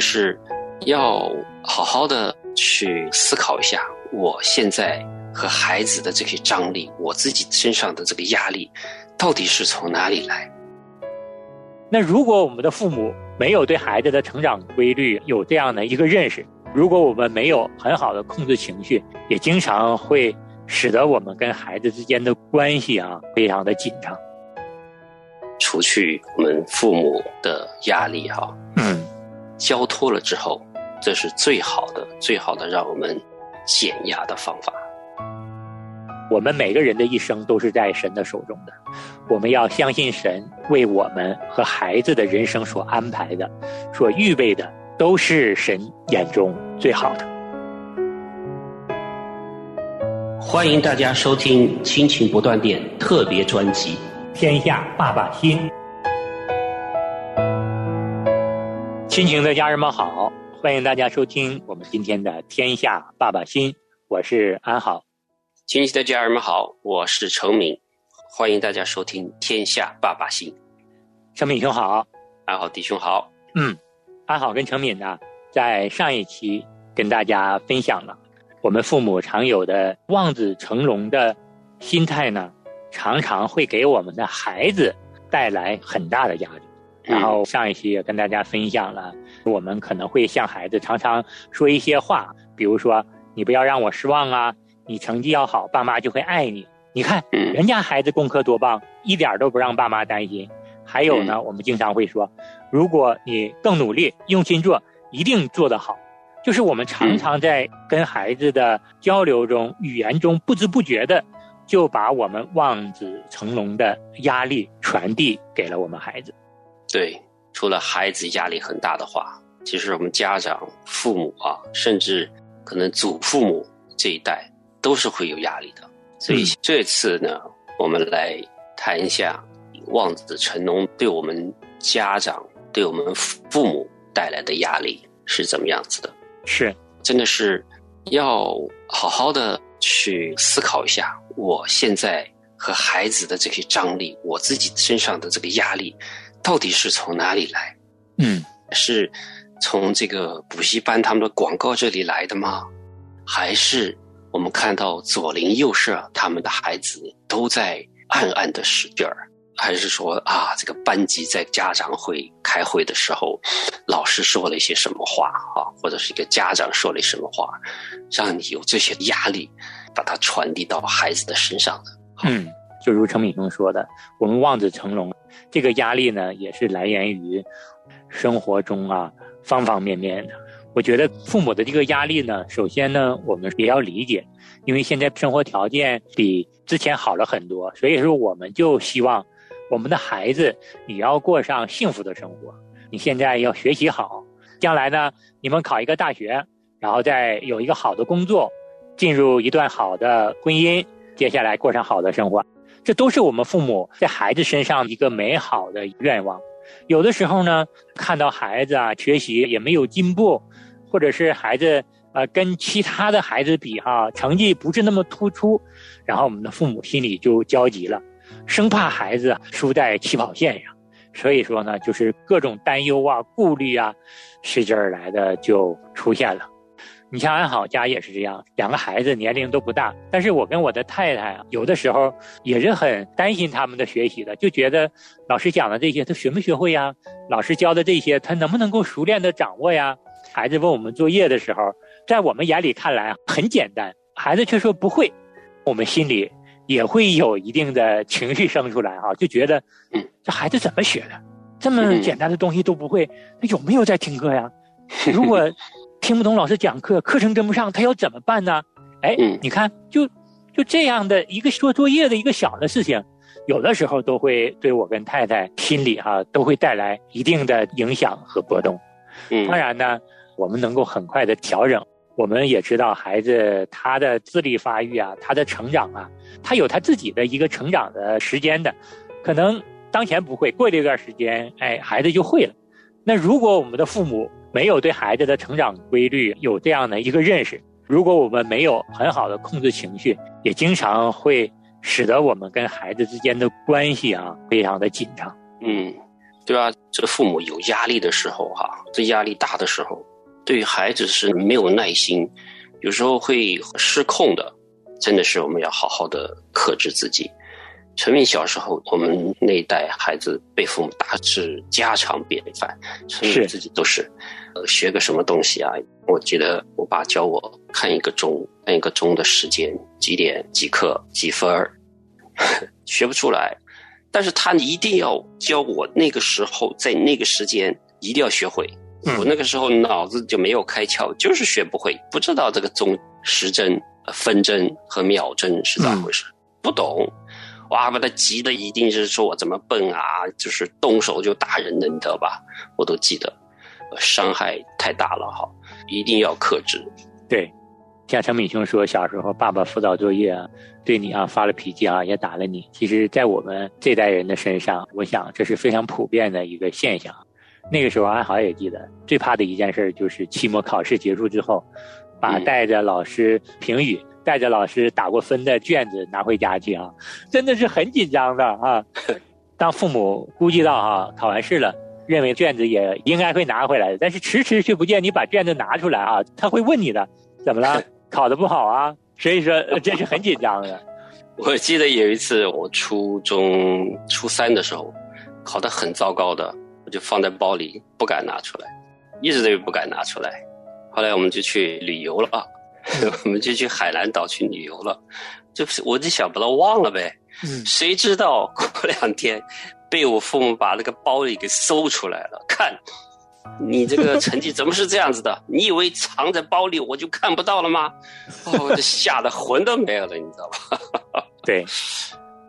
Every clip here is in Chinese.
的是要好好的去思考一下，我现在和孩子的这些张力，我自己身上的这个压力，到底是从哪里来？那如果我们的父母没有对孩子的成长规律有这样的一个认识，如果我们没有很好的控制情绪，也经常会使得我们跟孩子之间的关系啊非常的紧张。除去我们父母的压力哈，嗯，交托了之后，这是最好的、最好的让我们减压的方法。我们每个人的一生都是在神的手中的，我们要相信神为我们和孩子的人生所安排的、所预备的。都是神眼中最好的。欢迎大家收听《亲情不断电》特别专辑《天下爸爸心》。亲情的家人们好，欢迎大家收听我们今天的《天下爸爸心》，我是安好。亲情的家人们好，我是程敏，欢迎大家收听《天下爸爸心》。程敏兄好，安好弟兄好，嗯。安好跟程敏呢，在上一期跟大家分享了，我们父母常有的望子成龙的心态呢，常常会给我们的孩子带来很大的压力。然后上一期也跟大家分享了，我们可能会向孩子常常说一些话，比如说“你不要让我失望啊，你成绩要好，爸妈就会爱你。”你看人家孩子功课多棒，一点都不让爸妈担心。还有呢，我们经常会说，如果你更努力、用心做，一定做得好。就是我们常常在跟孩子的交流中、语言中，不知不觉的就把我们望子成龙的压力传递给了我们孩子。对，除了孩子压力很大的话，其实我们家长、父母啊，甚至可能祖父母这一代都是会有压力的。所以这次呢，我们来谈一下。望子成龙对我们家长、对我们父母带来的压力是怎么样子的？是，真的是要好好的去思考一下，我现在和孩子的这些张力，我自己身上的这个压力，到底是从哪里来？嗯，是从这个补习班他们的广告这里来的吗？还是我们看到左邻右舍他们的孩子都在暗暗的使劲儿？还是说啊，这个班级在家长会开会的时候，老师说了一些什么话啊，或者是一个家长说了什么话，让你有这些压力，把它传递到孩子的身上的。嗯，就如陈敏峰说的，我们望子成龙，这个压力呢，也是来源于生活中啊方方面面的。我觉得父母的这个压力呢，首先呢，我们也要理解，因为现在生活条件比之前好了很多，所以说我们就希望。我们的孩子，也要过上幸福的生活。你现在要学习好，将来呢，你们考一个大学，然后再有一个好的工作，进入一段好的婚姻，接下来过上好的生活，这都是我们父母在孩子身上一个美好的愿望。有的时候呢，看到孩子啊学习也没有进步，或者是孩子呃跟其他的孩子比哈，成绩不是那么突出，然后我们的父母心里就焦急了。生怕孩子输在起跑线上，所以说呢，就是各种担忧啊、顾虑啊，随之而来的就出现了。你像安好家也是这样，两个孩子年龄都不大，但是我跟我的太太啊，有的时候也是很担心他们的学习的，就觉得老师讲的这些他学没学会呀？老师教的这些他能不能够熟练的掌握呀？孩子问我们作业的时候，在我们眼里看来很简单，孩子却说不会，我们心里。也会有一定的情绪生出来啊，就觉得，这孩子怎么学的？这么简单的东西都不会，他有没有在听课呀？如果听不懂老师讲课，课程跟不上，他要怎么办呢？哎，你看，就就这样的一个做作业的一个小的事情，有的时候都会对我跟太太心里哈都会带来一定的影响和波动。当然呢，我们能够很快的调整。我们也知道，孩子他的智力发育啊，他的成长啊，他有他自己的一个成长的时间的，可能当前不会，过了一段时间，哎，孩子就会了。那如果我们的父母没有对孩子的成长规律有这样的一个认识，如果我们没有很好的控制情绪，也经常会使得我们跟孩子之间的关系啊非常的紧张。嗯，对吧？这父母有压力的时候，哈，这压力大的时候，对孩子是没有耐心，有时候会失控的。真的是我们要好好的克制自己。陈明小时候，我们那一代孩子被父母打是家常便饭，陈明自己都是，呃，学个什么东西啊？我记得我爸教我看一个钟，看一个钟的时间，几点几刻几分儿，学不出来。但是他一定要教我那个时候在那个时间一定要学会。我那个时候脑子就没有开窍，就是学不会，不知道这个钟时针、分针和秒针是咋回事，不懂。哇，把他急的一定是说我怎么笨啊，就是动手就打人的，你知道吧？我都记得，伤害太大了哈，一定要克制。对，像陈敏兄说，小时候爸爸辅导作业啊，对你啊发了脾气啊，也打了你。其实，在我们这代人的身上，我想这是非常普遍的一个现象。那个时候，安好也记得，最怕的一件事就是期末考试结束之后，把带着老师评语。带着老师打过分的卷子拿回家去啊，真的是很紧张的啊。当父母估计到哈考完试了，认为卷子也应该会拿回来，但是迟迟却不见你把卷子拿出来啊，他会问你的，怎么了？考的不好啊？所以说这是很紧张的。我记得有一次我初中初三的时候，考得很糟糕的，我就放在包里不敢拿出来，一直都不敢拿出来。后来我们就去旅游了。我们就去海南岛去旅游了，就是我就想把它忘了呗。嗯，谁知道过两天，被我父母把那个包里给搜出来了。看，你这个成绩怎么是这样子的？你以为藏在包里我就看不到了吗？哦，这吓得魂都没有了，你知道吧？对，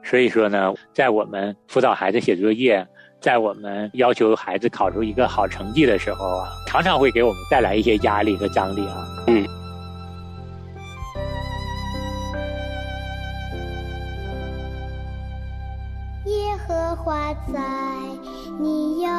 所以说呢，在我们辅导孩子写作业，在我们要求孩子考出一个好成绩的时候啊，常常会给我们带来一些压力和张力啊。嗯。花在你有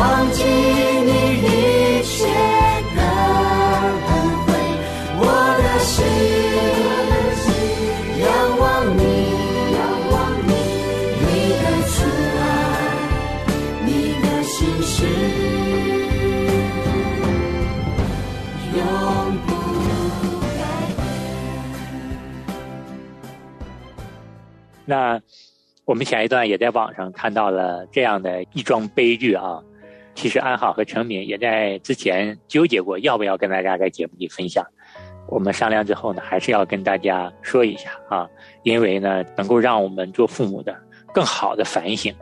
忘记你一切的恩惠，我的心仰望你，仰望你，你的慈爱，你的心事，永不改变。那。我们前一段也在网上看到了这样的一桩悲剧啊，其实安好和陈敏也在之前纠结过要不要跟大家在节目里分享。我们商量之后呢，还是要跟大家说一下啊，因为呢，能够让我们做父母的更好的反省。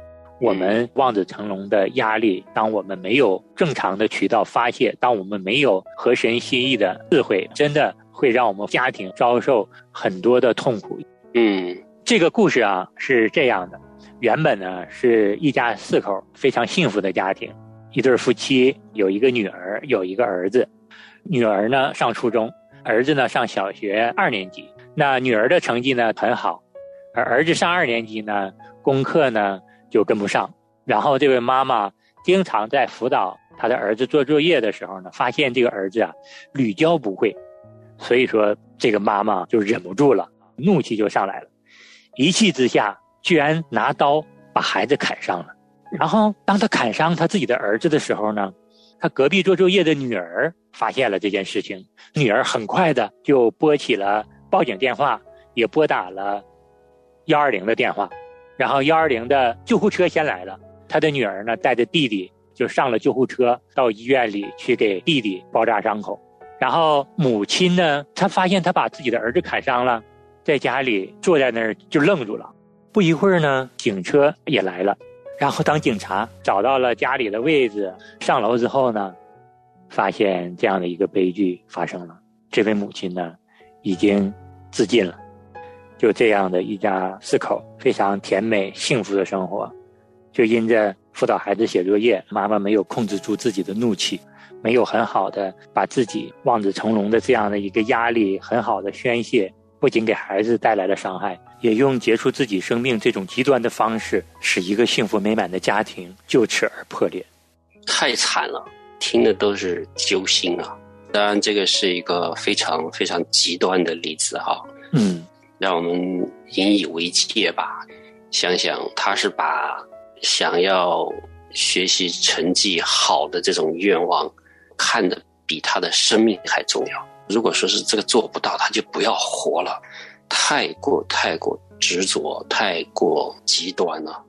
我们望子成龙的压力，当我们没有正常的渠道发泄，当我们没有合神心意的智慧，真的会让我们家庭遭受很多的痛苦。嗯，这个故事啊是这样的：原本呢是一家四口非常幸福的家庭，一对夫妻有一个女儿，有一个儿子。女儿呢上初中，儿子呢上小学二年级。那女儿的成绩呢很好，而儿子上二年级呢，功课呢。就跟不上，然后这位妈妈经常在辅导她的儿子做作业的时候呢，发现这个儿子啊屡教不会，所以说这个妈妈就忍不住了，怒气就上来了，一气之下居然拿刀把孩子砍伤了。然后当他砍伤他自己的儿子的时候呢，他隔壁做作业的女儿发现了这件事情，女儿很快的就拨起了报警电话，也拨打了幺二零的电话。然后幺二零的救护车先来了，他的女儿呢带着弟弟就上了救护车，到医院里去给弟弟包扎伤口。然后母亲呢，她发现他把自己的儿子砍伤了，在家里坐在那儿就愣住了。不一会儿呢，警车也来了。然后当警察找到了家里的位置，上楼之后呢，发现这样的一个悲剧发生了。这位母亲呢，已经自尽了。就这样的一家四口非常甜美幸福的生活，就因着辅导孩子写作业，妈妈没有控制住自己的怒气，没有很好的把自己望子成龙的这样的一个压力很好的宣泄，不仅给孩子带来了伤害，也用结束自己生命这种极端的方式，使一个幸福美满的家庭就此而破裂，太惨了，听的都是揪心啊！当然，这个是一个非常非常极端的例子哈。嗯。让我们引以为戒吧。想想他是把想要学习成绩好的这种愿望看得比他的生命还重要。如果说是这个做不到，他就不要活了。太过太过执着，太过极端了。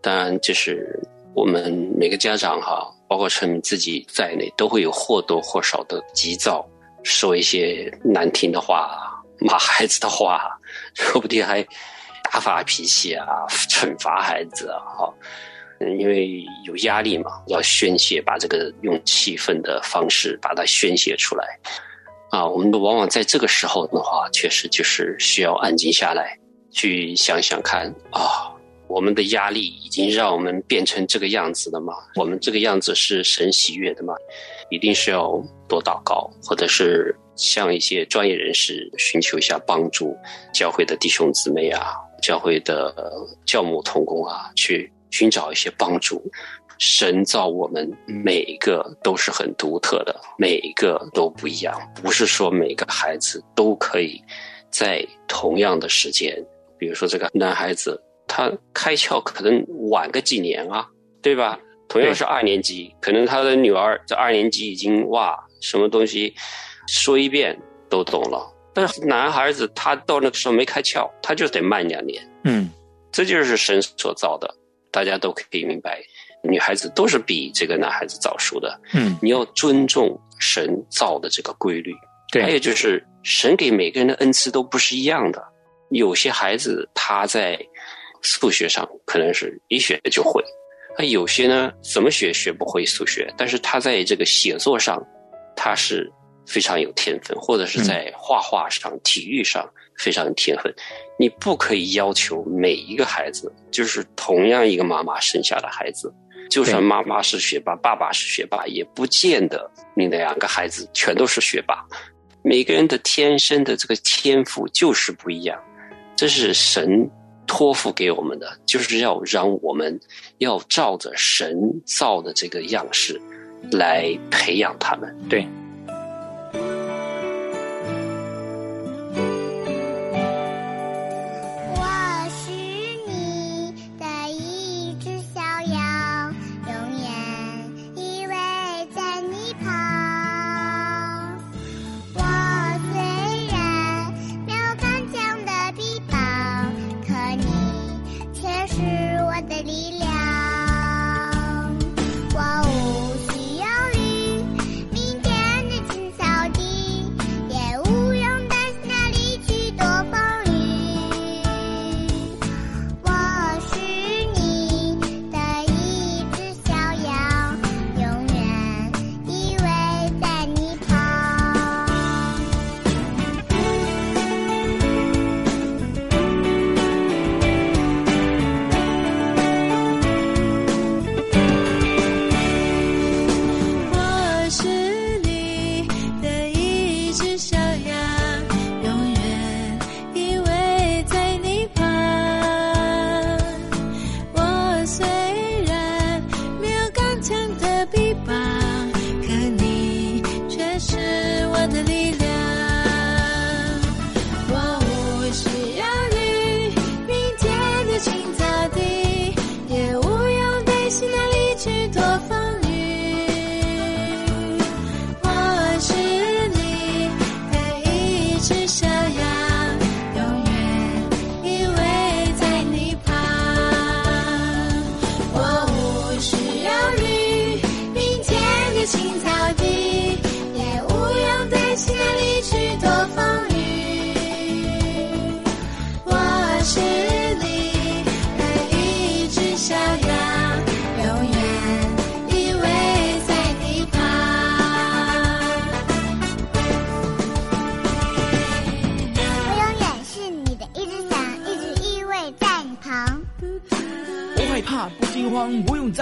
当然，就是我们每个家长哈，包括陈明自己在内，都会有或多或少的急躁，说一些难听的话。骂孩子的话，说不定还大发脾气啊，惩罚孩子啊，哈，因为有压力嘛，要宣泄，把这个用气愤的方式把它宣泄出来，啊，我们往往在这个时候的话，确实就是需要安静下来，去想想看啊，我们的压力已经让我们变成这个样子了吗？我们这个样子是神喜悦的吗？一定是要多祷告，或者是。向一些专业人士寻求一下帮助，教会的弟兄姊妹啊，教会的教母同工啊，去寻找一些帮助。神造我们每一个都是很独特的，每一个都不一样，不是说每个孩子都可以在同样的时间。比如说这个男孩子，他开窍可能晚个几年啊，对吧？同样是二年级，可能他的女儿在二年级已经哇，什么东西。说一遍都懂了，但是男孩子他到那个时候没开窍，他就得慢两年。嗯，这就是神所造的，大家都可以明白。女孩子都是比这个男孩子早熟的。嗯，你要尊重神造的这个规律。对，还有就是神给每个人的恩赐都不是一样的。有些孩子他在数学上可能是一学就会，那有些呢怎么学学不会数学，但是他在这个写作上他是。非常有天分，或者是在画画上、体育上非常有天分。你不可以要求每一个孩子，就是同样一个妈妈生下的孩子，就算妈妈是学霸，爸爸是学霸，也不见得你的两个孩子全都是学霸。每个人的天生的这个天赋就是不一样，这是神托付给我们的，就是要让我们要照着神造的这个样式来培养他们。对。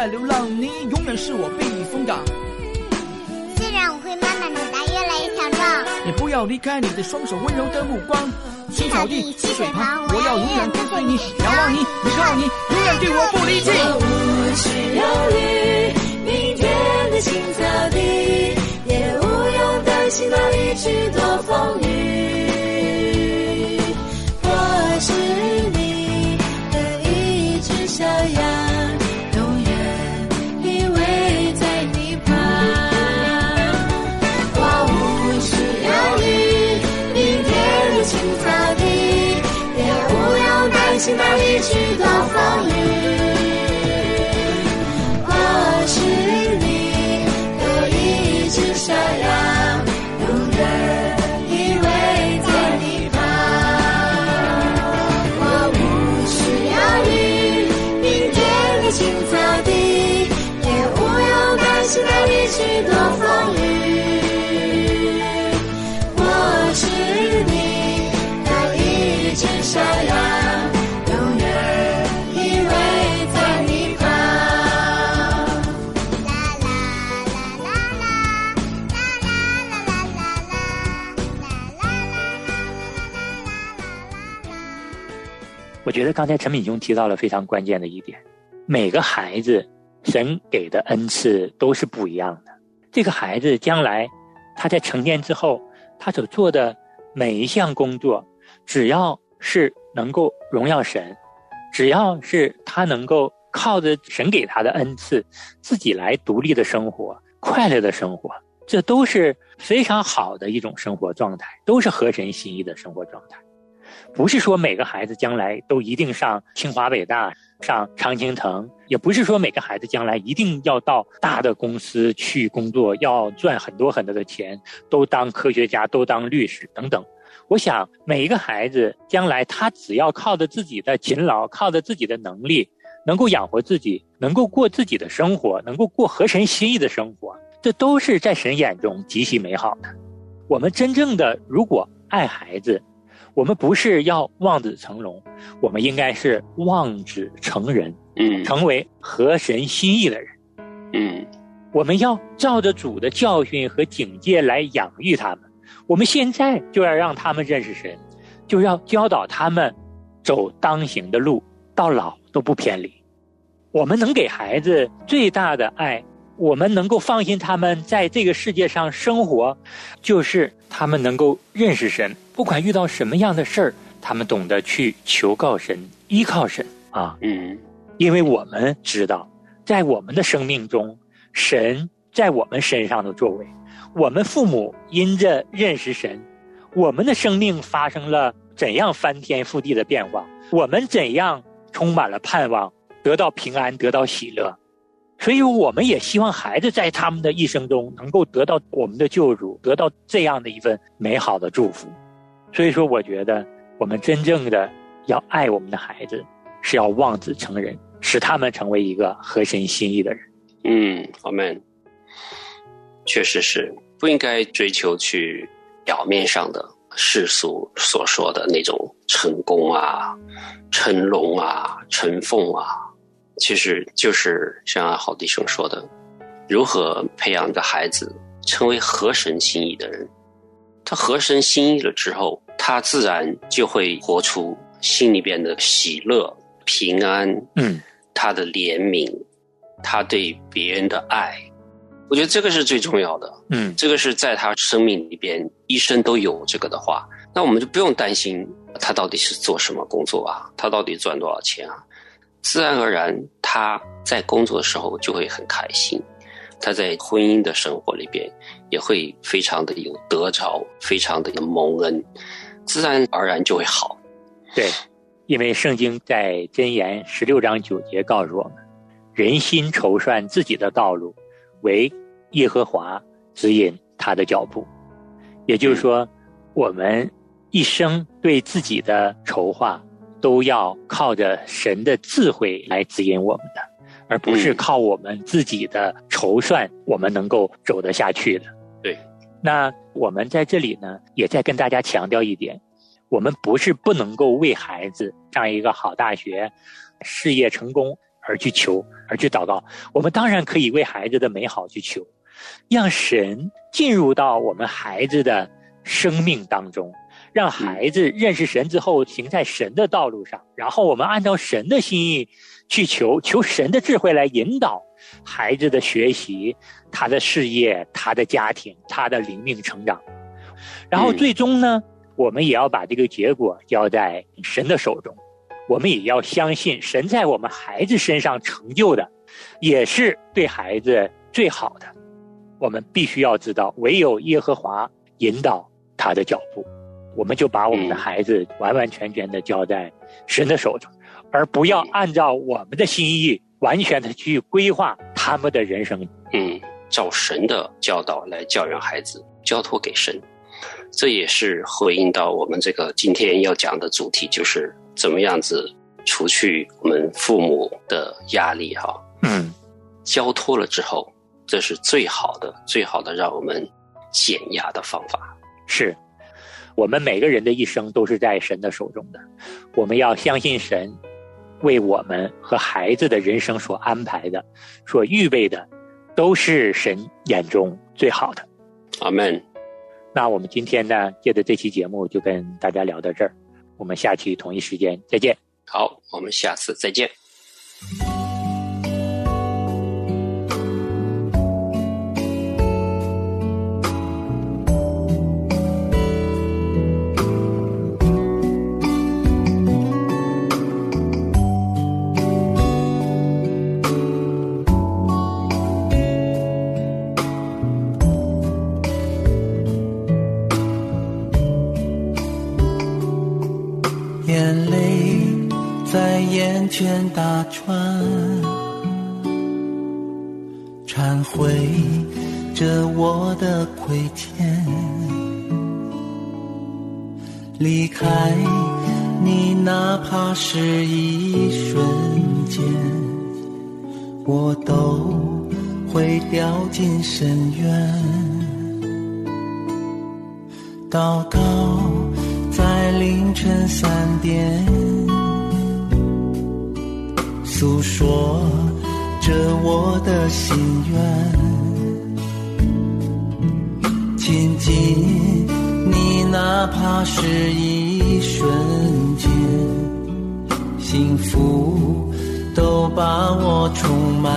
流浪，你永远是我避风港。虽然我会慢慢长大，越来越强壮，也不要离开你的双手，温柔的目光。青草地，溪水旁，我要永远跟随你，仰望你，依靠你，永远对我不离弃。我不需要你，明天的青草地，也不用担心哪里去躲风雨。我是你的一只小羊，心哪里去躲风雨。我是你的一只小羊，永远依偎在你旁。啦啦啦啦啦，啦啦啦啦啦啦，啦啦啦啦啦啦啦。我觉得刚才陈敏兄提到了非常关键的一点，每个孩子神给的恩赐都是不一样的。这个孩子将来他在成年之后，他所做的每一项工作，只要是能够荣耀神，只要是他能够靠着神给他的恩赐，自己来独立的生活、快乐的生活，这都是非常好的一种生活状态，都是合神心意的生活状态。不是说每个孩子将来都一定上清华北大、上常青藤，也不是说每个孩子将来一定要到大的公司去工作，要赚很多很多的钱，都当科学家、都当律师等等。我想每一个孩子将来他只要靠着自己的勤劳，靠着自己的能力，能够养活自己，能够过自己的生活，能够过合神心意的生活，这都是在神眼中极其美好的。我们真正的如果爱孩子，我们不是要望子成龙，我们应该是望子成人，嗯成为合神心意的人。嗯我们要照着主的教训和警戒来养育他们。我们现在就要让他们认识神，就要教导他们走当行的路，到老都不偏离。我们能给孩子最大的爱，我们能够放心他们在这个世界上生活，就是他们能够认识神，不管遇到什么样的事儿，他们懂得去求告神、依靠神啊。嗯因为我们知道，在我们的生命中，神在我们身上的作为，我们父母因着认识神，我们的生命发生了怎样翻天覆地的变化，我们怎样充满了盼望，得到平安，得到喜乐。所以，我们也希望孩子在他们的一生中能够得到我们的救主，得到这样的一份美好的祝福。所以说，我觉得我们真正的要爱我们的孩子，是要望子成人，使他们成为一个合神心意的人。嗯，我们确实是不应该追求去表面上的世俗所说的那种成功啊、成龙啊、成凤啊，其实就是像好弟兄说的，如何培养一个孩子成为合神心意的人。他合神心意了之后，他自然就会活出心里边的喜乐、平安，嗯，他的怜悯，他对别人的爱，我觉得这个是最重要的。嗯这个是在他生命里边一生都有这个的话，那我们就不用担心他到底是做什么工作啊，他到底赚多少钱啊，自然而然他在工作的时候就会很开心，他在婚姻的生活里边也会非常的有得着，非常的有蒙恩，自然而然就会好。对，因为圣经在箴言十六章九节告诉我们：人心筹算自己的道路，唯耶和华指引他的脚步。也就是说，我们一生对自己的筹划，都要靠着神的智慧来指引我们的，而不是嗯靠我们自己的筹算，我们能够走得下去的。对，那我们在这里呢，也再跟大家强调一点，我们不是不能够为孩子上一个好大学、事业成功而去求、而去祷告。我们当然可以为孩子的美好去求，让神进入到我们孩子的生命当中，让孩子认识神之后行在神的道路上，然后我们按照神的心意去求，求神的智慧来引导孩子的学习、他的事业、他的家庭、他的灵命成长。然后嗯最终呢，我们也要把这个结果交在神的手中。我们也要相信神在我们孩子身上成就的，也是对孩子最好的。我们必须要知道，唯有耶和华引导他的脚步，我们就把我们的嗯孩子完完全全的交在神的手中，而不要按照我们的心意完全的去规划他们的人生。嗯，照神的教导来教养孩子，交托给神。这也是回应到我们这个今天要讲的主题，就是怎么样子除去我们父母的压力哈、嗯，交托了之后，这是最好的、最好的让我们减压的方法。是我们每个人的一生都是在神的手中的，我们要相信神为我们和孩子的人生所安排的、所预备的，都是神眼中最好的。阿门。那我们今天呢，借着这期节目就跟大家聊到这儿，我们下期同一时间再见。好，我们下次再见。开你，哪怕是一瞬间，我都会掉进深渊。祷告在凌晨三点，诉说着我的心愿。亲近你，哪怕是一瞬间，幸福都把我充满。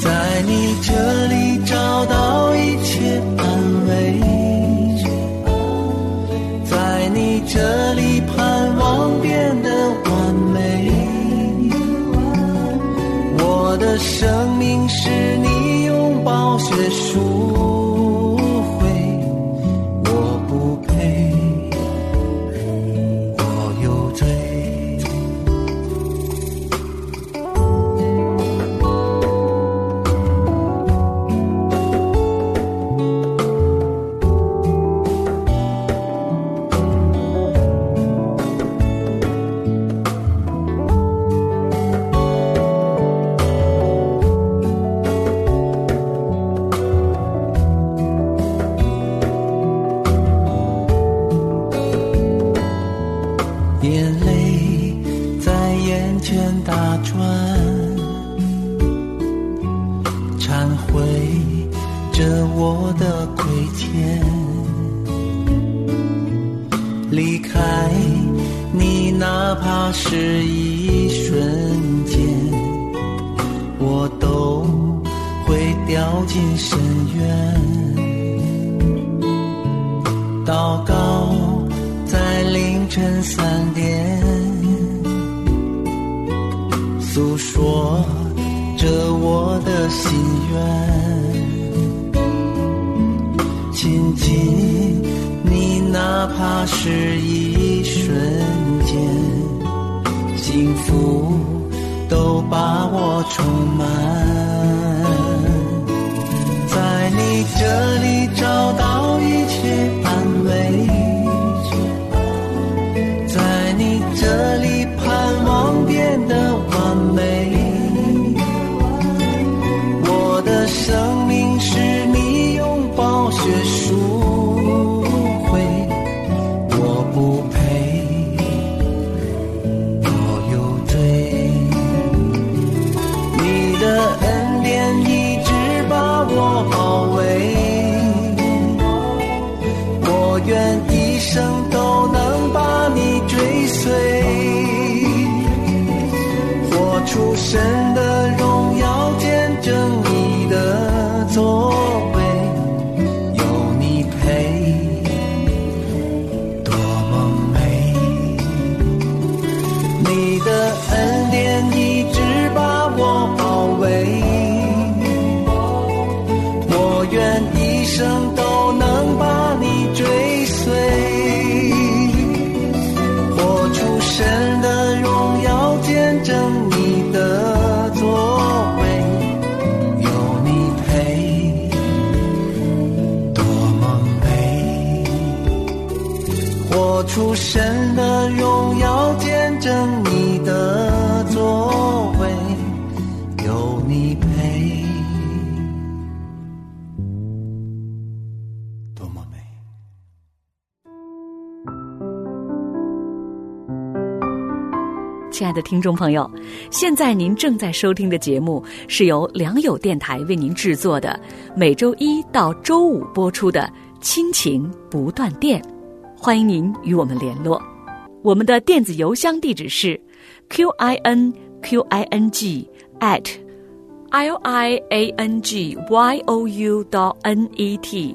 在你这里找到一切安慰，在你这里盼望变得完美。我的生命是你用宝血赎的心愿。亲近你，哪怕是一瞬间，幸福都把我充满。在你这里找到一切出神的亲爱的听众朋友，现在您正在收听的节目是由良友电台为您制作的，每周一到周五播出的《亲情不断电》，欢迎您与我们联络。我们的电子邮箱地址是 q i n q i n g at l i a n g y o u dot n e t，